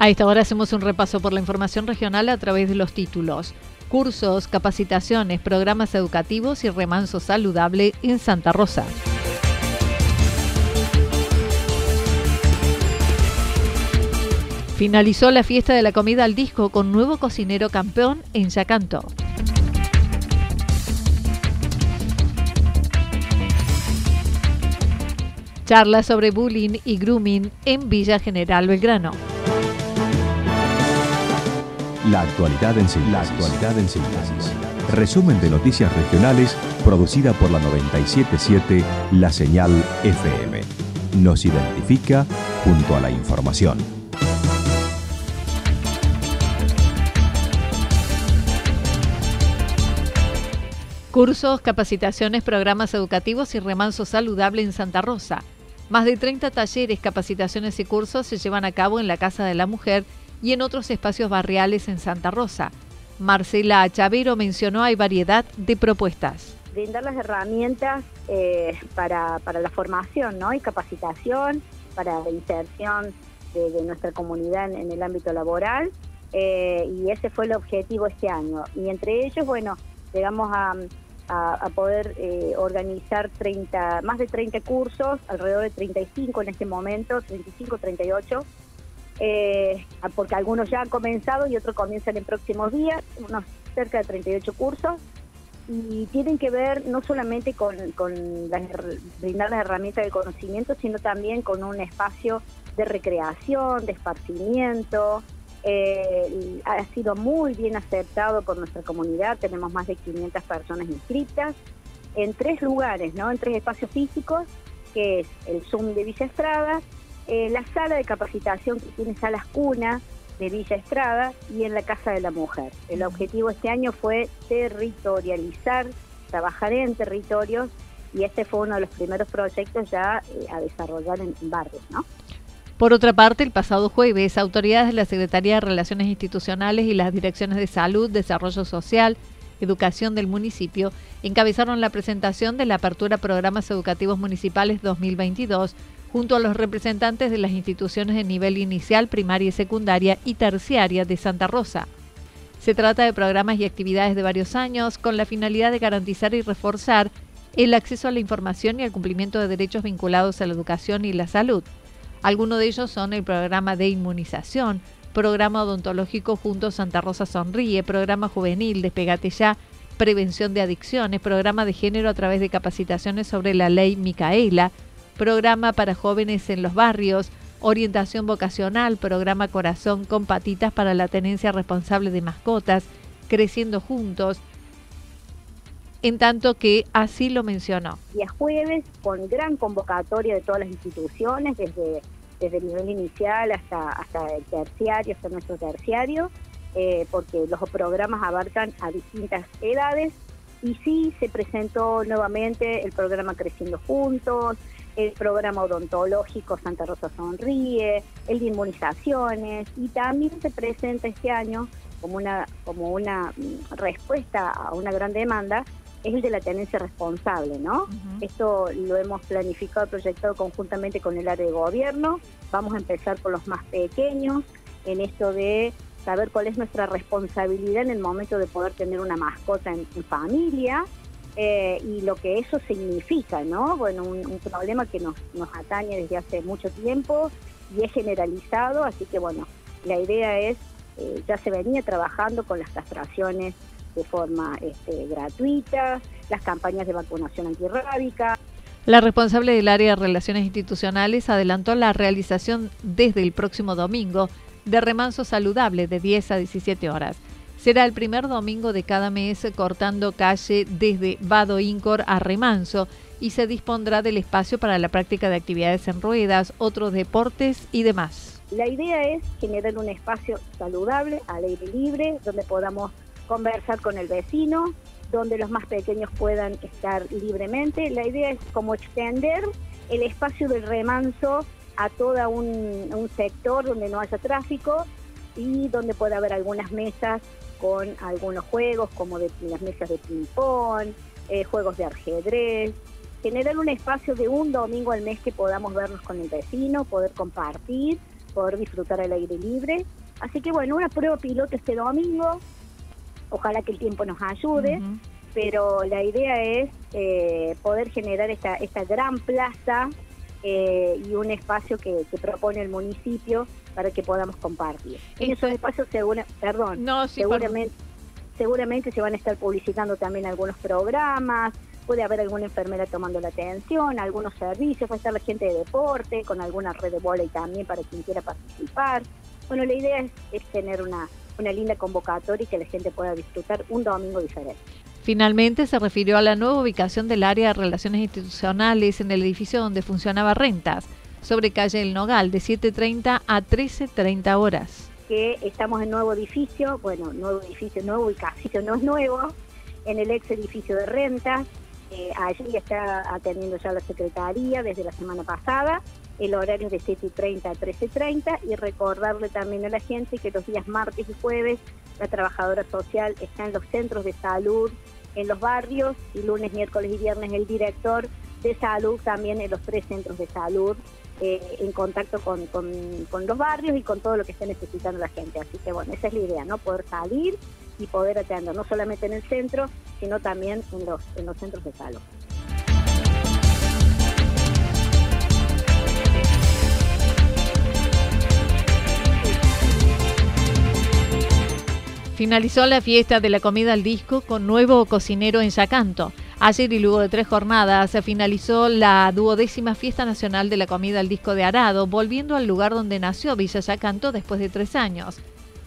A esta hora hacemos un repaso por la información regional a través de los títulos. Cursos, capacitaciones, programas educativos y remanso saludable en Santa Rosa. Finalizó la fiesta de la comida al disco con nuevo cocinero campeón en Yacanto. Charla sobre bullying y grooming en Villa General Belgrano. La actualidad en síntesis. La actualidad en síntesis. Resumen de noticias regionales producida por la 977 La Señal FM. Nos identifica junto a la información. Cursos, capacitaciones, programas educativos y remanso saludable en Santa Rosa. Más de 30 talleres, capacitaciones y cursos se llevan a cabo en la Casa de la Mujer y en otros espacios barriales en Santa Rosa. Marcela Chavero mencionó hay variedad de propuestas. Brindar las herramientas eh, para, la formación ¿no? y capacitación, para la inserción de, nuestra comunidad en, el ámbito laboral. Eh, y ese fue el objetivo este año. Y entre ellos, bueno, llegamos a, poder eh, organizar 30, más de 30 cursos, alrededor de 35 en este momento, 35, 38 eh, porque algunos ya han comenzado y otros comienzan en próximos días, unos cerca de 38 cursos, y tienen que ver no solamente con, brindar las herramientas de conocimiento, sino también con un espacio de recreación, de esparcimiento. Eh, ha sido muy bien aceptado por nuestra comunidad, tenemos más de 500 personas inscritas en tres lugares, ¿no? en tres espacios físicos, que es el Zoom de Villa Estrada, eh, la sala de capacitación que tiene salas cuna de Villa Estrada y en la Casa de la Mujer. El objetivo este año fue territorializar, trabajar en territorios y este fue uno de los primeros proyectos ya eh, a desarrollar en, barrios, ¿no? Por otra parte, el pasado jueves, autoridades de la Secretaría de Relaciones Institucionales y las direcciones de Salud, Desarrollo Social, Educación del municipio encabezaron la presentación de la apertura Programas Educativos Municipales 2022 junto a los representantes de las instituciones de nivel inicial, primaria y secundaria y terciaria de Santa Rosa. Se trata de programas y actividades de varios años con la finalidad de garantizar y reforzar el acceso a la información y al cumplimiento de derechos vinculados a la educación y la salud. Algunos de ellos son el programa de inmunización, programa odontológico Junto Santa Rosa Sonríe, programa juvenil Despegate Ya, prevención de adicciones, programa de género a través de capacitaciones sobre la ley Micaela, programa para jóvenes en los barrios, orientación vocacional, programa Corazón con patitas para la tenencia responsable de mascotas, creciendo juntos, en tanto que así lo mencionó. Día jueves, con gran convocatoria de todas las instituciones, desde, desde el nivel inicial hasta, hasta el terciario, hasta nuestro terciario, eh, porque los programas abarcan a distintas edades, y sí se presentó nuevamente el programa Creciendo Juntos, el programa odontológico Santa Rosa Sonríe, el de inmunizaciones y también se presenta este año como una, como una mm, respuesta a una gran demanda es el de la tenencia responsable, ¿no? Esto lo hemos planificado, proyectado conjuntamente con el área de gobierno. Vamos a empezar por los más pequeños en esto de saber cuál es nuestra responsabilidad en el momento de poder tener una mascota en familia eh, y lo que eso significa, ¿no? Bueno, un, problema que nos, nos atañe desde hace mucho tiempo y es generalizado, así que bueno, la idea es, eh, ya se venía trabajando con las castraciones de forma este, gratuita, las campañas de vacunación antirrábica. La responsable del área de relaciones institucionales adelantó la realización desde el próximo domingo de remanso saludable de 10 a 17 horas. Será el primer domingo de cada mes cortando calle desde Vado Incor a Remanso y se dispondrá del espacio para la práctica de actividades en ruedas, otros deportes y demás. La idea es generar un espacio saludable, al aire libre, donde podamos conversar con el vecino, donde los más pequeños puedan estar libremente. La idea es como extender el espacio del remanso a todo un, un sector donde no haya tráfico y donde pueda haber algunas mesas con algunos juegos como de las mesas de ping-pong, eh, juegos de ajedrez, generar un espacio de un domingo al mes que podamos vernos con el vecino, poder compartir, poder disfrutar al aire libre. Así que bueno, una prueba piloto este domingo, ojalá que el tiempo nos ayude, pero la idea es eh, poder generar esta, esta gran plaza eh, y un espacio que, que propone el municipio para que podamos compartir. En esos espacios, segura, perdón, seguramente, seguramente se van a estar publicitando también algunos programas, puede haber alguna enfermera tomando la atención, algunos servicios, va a estar la gente de deporte, con alguna red de volei también para quien quiera participar. Bueno, la idea es, tener una, una linda convocatoria y que la gente pueda disfrutar un domingo diferente. Finalmente se refirió a la nueva ubicación del área de relaciones institucionales en el edificio donde funcionaba Rentas sobre calle El Nogal, de 7.30 a 13.30 horas. Que estamos en nuevo edificio, bueno, nuevo edificio, nuevo ubicación, no es nuevo, en el ex edificio de rentas. Eh, allí está atendiendo ya la Secretaría desde la semana pasada. El horario es de 7.30 a 13.30 y recordarle también a la gente que los días martes y jueves la trabajadora social está en los centros de salud, en los barrios y lunes, miércoles y viernes el director de salud también en los tres centros de salud eh, en contacto con, con, los barrios y con todo lo que esté necesitando la gente. Así que bueno, esa es la idea, ¿no? Poder salir y poder atender no solamente en el centro, sino también en los, en los centros de salud. Finalizó la fiesta de la comida al disco con nuevo cocinero en Yacanto. Ayer y luego de tres jornadas se finalizó la duodécima fiesta nacional de la comida al disco de Arado, volviendo al lugar donde nació Villa Yacanto después de tres años.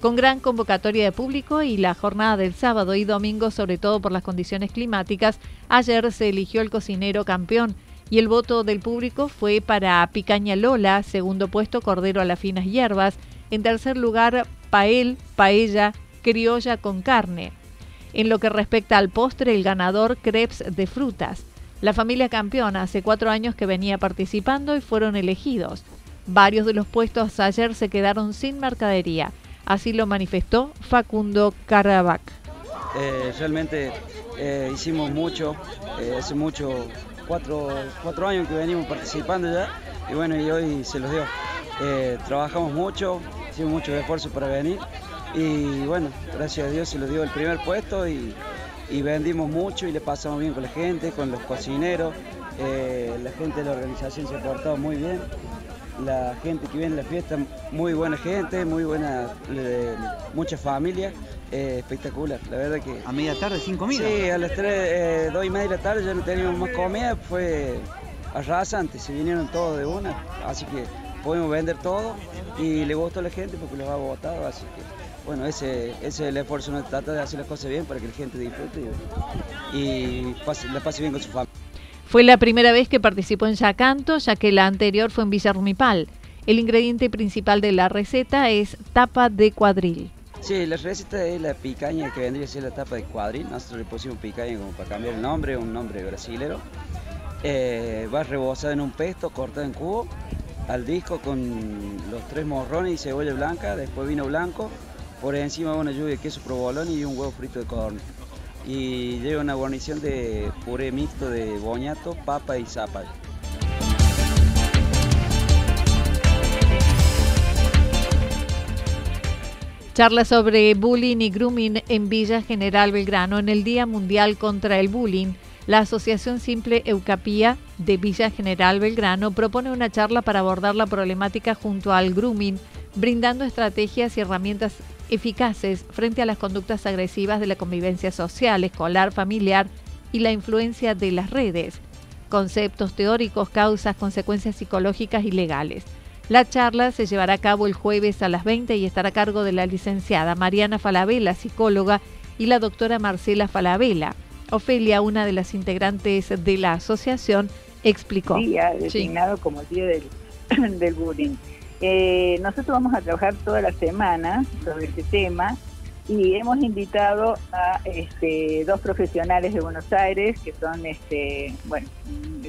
Con gran convocatoria de público y la jornada del sábado y domingo, sobre todo por las condiciones climáticas, ayer se eligió el cocinero campeón y el voto del público fue para Picaña Lola, segundo puesto Cordero a las finas hierbas, en tercer lugar Pael, Paella, Criolla con carne. En lo que respecta al postre, el ganador crepes de frutas. La familia campeona hace cuatro años que venía participando y fueron elegidos. Varios de los puestos ayer se quedaron sin mercadería. Así lo manifestó Facundo Carabac. Eh, realmente eh, hicimos mucho, eh, hace mucho, cuatro, cuatro años que venimos participando ya y bueno, y hoy se los dio. trabajamos mucho, hicimos mucho esfuerzo para venir y bueno, gracias a Dios se lo dio el primer puesto y, vendimos mucho y le pasamos bien con la gente, con los cocineros. Eh, la gente de la organización se ha portado muy bien. La gente que viene a la fiesta, muy buena gente, muy buena, mucha familia. Eh, espectacular, la verdad que... ¿A media tarde sin comida? Sí, a las 3, eh, 2 y media de la tarde ya no teníamos más comida, fue arrasante, se vinieron todos de una, así que podemos vender todo y le gustó a la gente porque los ha votado, así que bueno, ese, ese es el esfuerzo, uno trata de hacer las cosas bien para que la gente disfrute y, pase, la pase bien con su familia. Fue la primera vez que participó en Yacanto, ya que la anterior fue en Villa Rumipal. El ingrediente principal de la receta es tapa de cuadril. Sí, la receta es la picaña que vendría a ser la tapa de cuadril. Nosotros le pusimos picaña como para cambiar el nombre, un nombre brasilero. Eh, va rebozada en un pesto, cortado en cubo, al disco con los tres morrones y cebolla blanca, después vino blanco, por encima una lluvia de queso provolone y un huevo frito de codorniz. Y lleva una guarnición de puré mixto de boñato, papa y zapallo. Charla sobre bullying y grooming en Villa General Belgrano en el Día Mundial contra el Bullying. La Asociación Simple Eucapía de Villa General Belgrano propone una charla para abordar la problemática junto al grooming, brindando estrategias y herramientas eficaces frente a las conductas agresivas de la convivencia social, escolar, familiar y la influencia de las redes, conceptos teóricos, causas, consecuencias psicológicas y legales. La charla se llevará a cabo el jueves a las 20 y estará a cargo de la licenciada Mariana Falabella, psicóloga, y la doctora Marcela Falabella. Ofelia, una de las integrantes de la asociación, explicó. Día designado como el día del, del bullying. Eh, nosotros vamos a trabajar toda la semana sobre este tema y hemos invitado a este, dos profesionales de Buenos Aires que son, este, bueno,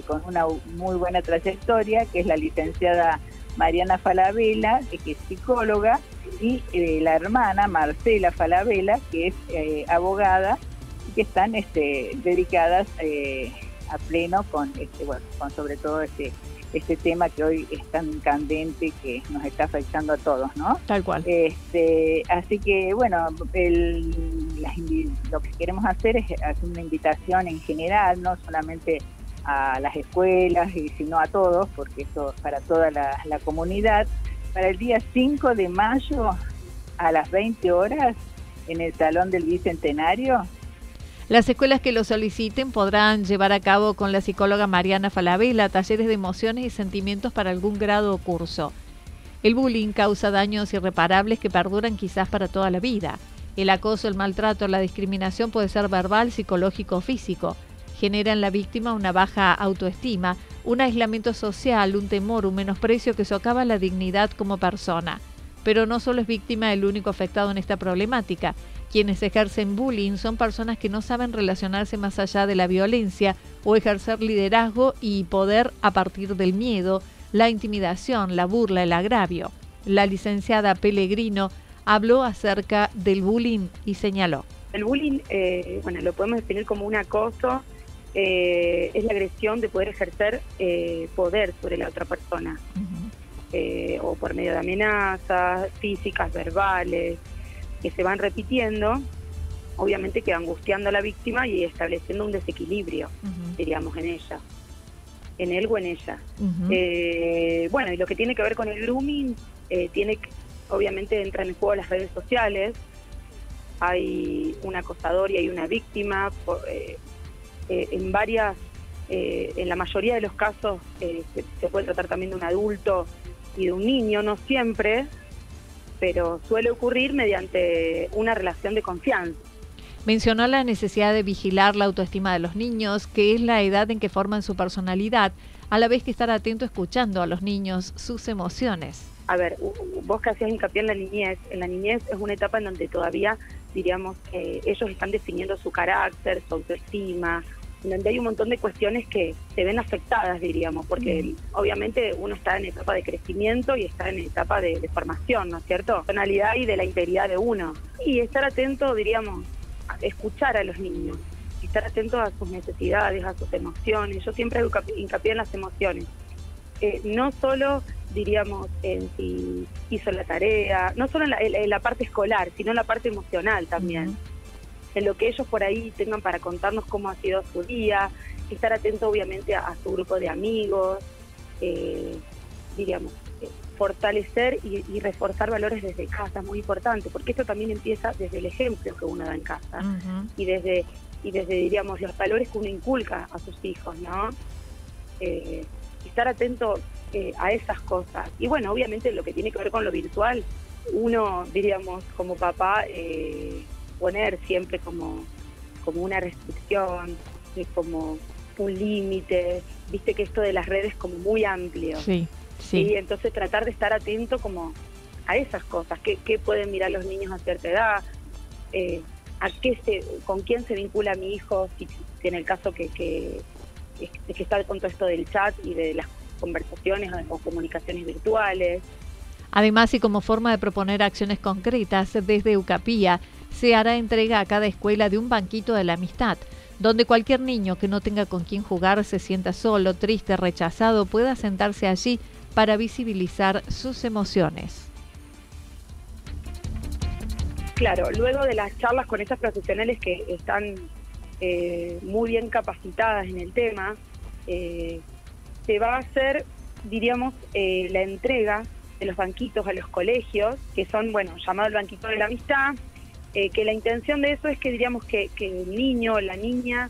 con una muy buena trayectoria, que es la licenciada Mariana Falabella, que es psicóloga, y eh, la hermana Marcela Falabella, que es eh, abogada, que están este, dedicadas eh, a pleno con, bueno, con sobre todo este, este tema que hoy es tan candente que nos está afectando a todos, ¿no? Tal cual. Este, así que, bueno, el, lo que queremos hacer es hacer una invitación en general, no solamente a las escuelas, y sino a todos, porque esto es para toda la, comunidad, para el día 5 de mayo a las 20 horas en el Salón del Bicentenario. Las escuelas que lo soliciten podrán llevar a cabo con la psicóloga Mariana Falabella talleres de emociones y sentimientos para algún grado o curso. El bullying causa daños irreparables que perduran quizás para toda la vida. El acoso, el maltrato, la discriminación puede ser verbal, psicológico o físico genera en la víctima una baja autoestima, un aislamiento social, un temor, un menosprecio que socava la dignidad como persona. Pero no solo es víctima el único afectado en esta problemática. Quienes ejercen bullying son personas que no saben relacionarse más allá de la violencia o ejercer liderazgo y poder a partir del miedo, la intimidación, la burla, el agravio. La licenciada Pellegrino habló acerca del bullying y señaló. El bullying, eh, bueno, lo podemos definir como un acoso eh, es la agresión de poder ejercer eh, poder sobre la otra persona, eh, o por medio de amenazas físicas, verbales, que se van repitiendo, obviamente que angustiando a la víctima y estableciendo un desequilibrio, diríamos, en ella, en él o en ella. bueno, y lo que tiene que ver con el grooming, tiene obviamente entra en juego las redes sociales, hay un acosador y hay una víctima, por, eh, en varias, eh, en la mayoría de los casos eh, se, puede tratar también de un adulto y de un niño, no siempre, pero suele ocurrir mediante una relación de confianza. Mencionó la necesidad de vigilar la autoestima de los niños, que es la edad en que forman su personalidad, a la vez que estar atento escuchando a los niños sus emociones. A ver, vos que hacías hincapié en la niñez, en la niñez es una etapa en donde todavía, diríamos, ellos están definiendo su carácter, su autoestima, donde hay un montón de cuestiones que se ven afectadas, diríamos, porque obviamente uno está en etapa de crecimiento y está en etapa de, formación, ¿no es cierto? Personalidad y de la integridad de uno. Y estar atento, diríamos, a escuchar a los niños, estar atento a sus necesidades, a sus emociones. Yo siempre hago hincapié en las emociones. Eh, no solo, diríamos, en si hizo la tarea, no solo en la, parte escolar, sino en la parte emocional también en lo que ellos por ahí tengan para contarnos cómo ha sido su día, estar atento obviamente a, su grupo de amigos, eh, diríamos, eh, fortalecer y, reforzar valores desde casa, es muy importante, porque esto también empieza desde el ejemplo que uno da en casa y desde y desde diríamos los valores que uno inculca a sus hijos, ¿no? Eh, estar atento a esas cosas y bueno, obviamente lo que tiene que ver con lo virtual, uno diríamos como papá eh, poner siempre como, como una restricción, como un límite, viste que esto de las redes es como muy amplio. Sí, sí. Entonces tratar de estar atento como a esas cosas, qué, pueden mirar los niños a cierta edad, eh, a qué se, con quién se vincula mi hijo, si, en el caso que, que, que está con todo esto del chat y de las conversaciones o comunicaciones virtuales. Además, y como forma de proponer acciones concretas desde UCAPIA, se hará entrega a cada escuela de un banquito de la amistad, donde cualquier niño que no tenga con quién jugar se sienta solo, triste, rechazado, pueda sentarse allí para visibilizar sus emociones. Claro, luego de las charlas con estas profesionales que están eh, muy bien capacitadas en el tema, eh, se va a hacer, diríamos, eh, la entrega de los banquitos a los colegios, que son, bueno, llamado el banquito de la amistad, que la intención de eso es que diríamos que, que el niño o la niña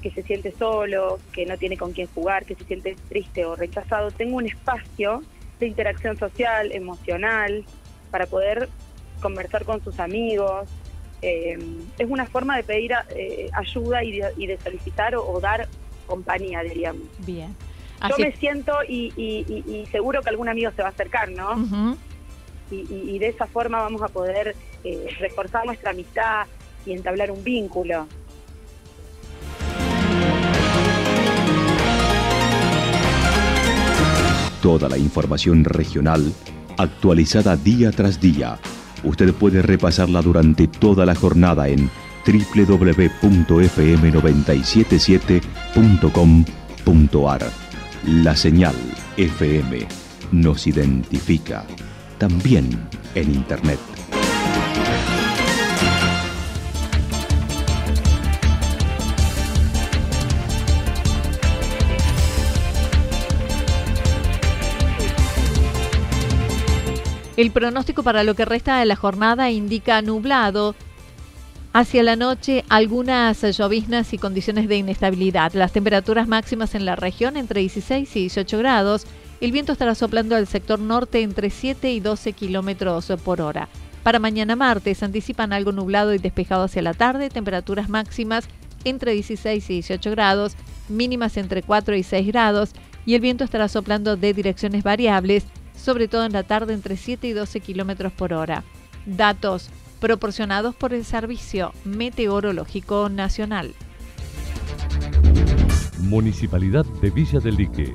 que se siente solo, que no tiene con quién jugar, que se siente triste o rechazado, tenga un espacio de interacción social, emocional, para poder conversar con sus amigos. Eh, es una forma de pedir eh, ayuda y de, solicitar o, dar compañía, diríamos. Bien. Yo me siento y, seguro que algún amigo se va a acercar, ¿no? Y, de esa forma vamos a poder eh, reforzar nuestra amistad y entablar un vínculo. Toda la información regional actualizada día tras día. Usted puede repasarla durante toda la jornada en www.fm977.com.ar. La señal FM nos identifica también en Internet. El pronóstico para lo que resta de la jornada indica nublado. Hacia la noche, algunas lloviznas y condiciones de inestabilidad. Las temperaturas máximas en la región entre 16 y 18 grados. El viento estará soplando al sector norte entre 7 y 12 kilómetros por hora. Para mañana martes anticipan algo nublado y despejado hacia la tarde, temperaturas máximas entre 16 y 18 grados, mínimas entre 4 y 6 grados, y el viento estará soplando de direcciones variables sobre todo en la tarde entre 7 y 12 kilómetros por hora. Datos proporcionados por el Servicio Meteorológico Nacional. Municipalidad de Villa del Lique.